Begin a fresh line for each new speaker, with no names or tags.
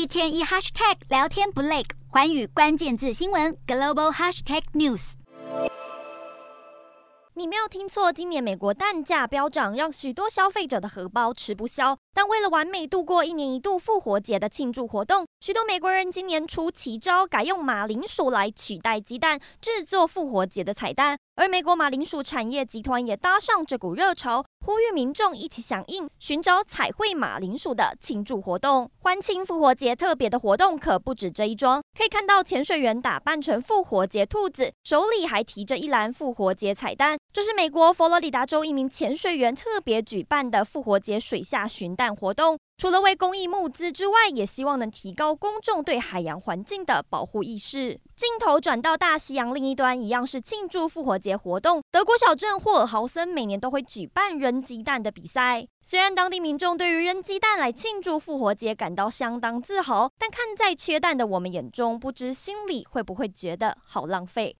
一天一 hashtag 聊天不累，寰宇关键字新闻 global hashtag news。
你没有听错，今年美国蛋价飙涨，让许多消费者的荷包吃不消。但为了完美度过一年一度复活节的庆祝活动，许多美国人今年出奇招，改用马铃薯来取代鸡蛋，制作复活节的彩蛋。而美国马铃薯产业集团也搭上这股热潮，呼吁民众一起响应，寻找彩绘马铃薯的庆祝活动。欢庆复活节特别的活动可不止这一桩，可以看到潜水员打扮成复活节兔子，手里还提着一篮复活节彩蛋。这是美国佛罗里达州一名潜水员特别举办的复活节水下寻蛋活动。除了为公益募资之外，也希望能提高公众对海洋环境的保护意识。镜头转到大西洋另一端，一样是庆祝复活节活动。德国小镇霍尔豪森每年都会举办扔鸡蛋的比赛。虽然当地民众对于扔鸡蛋来庆祝复活节感到相当自豪，但看在缺蛋的我们眼中，不知心里会不会觉得好浪费。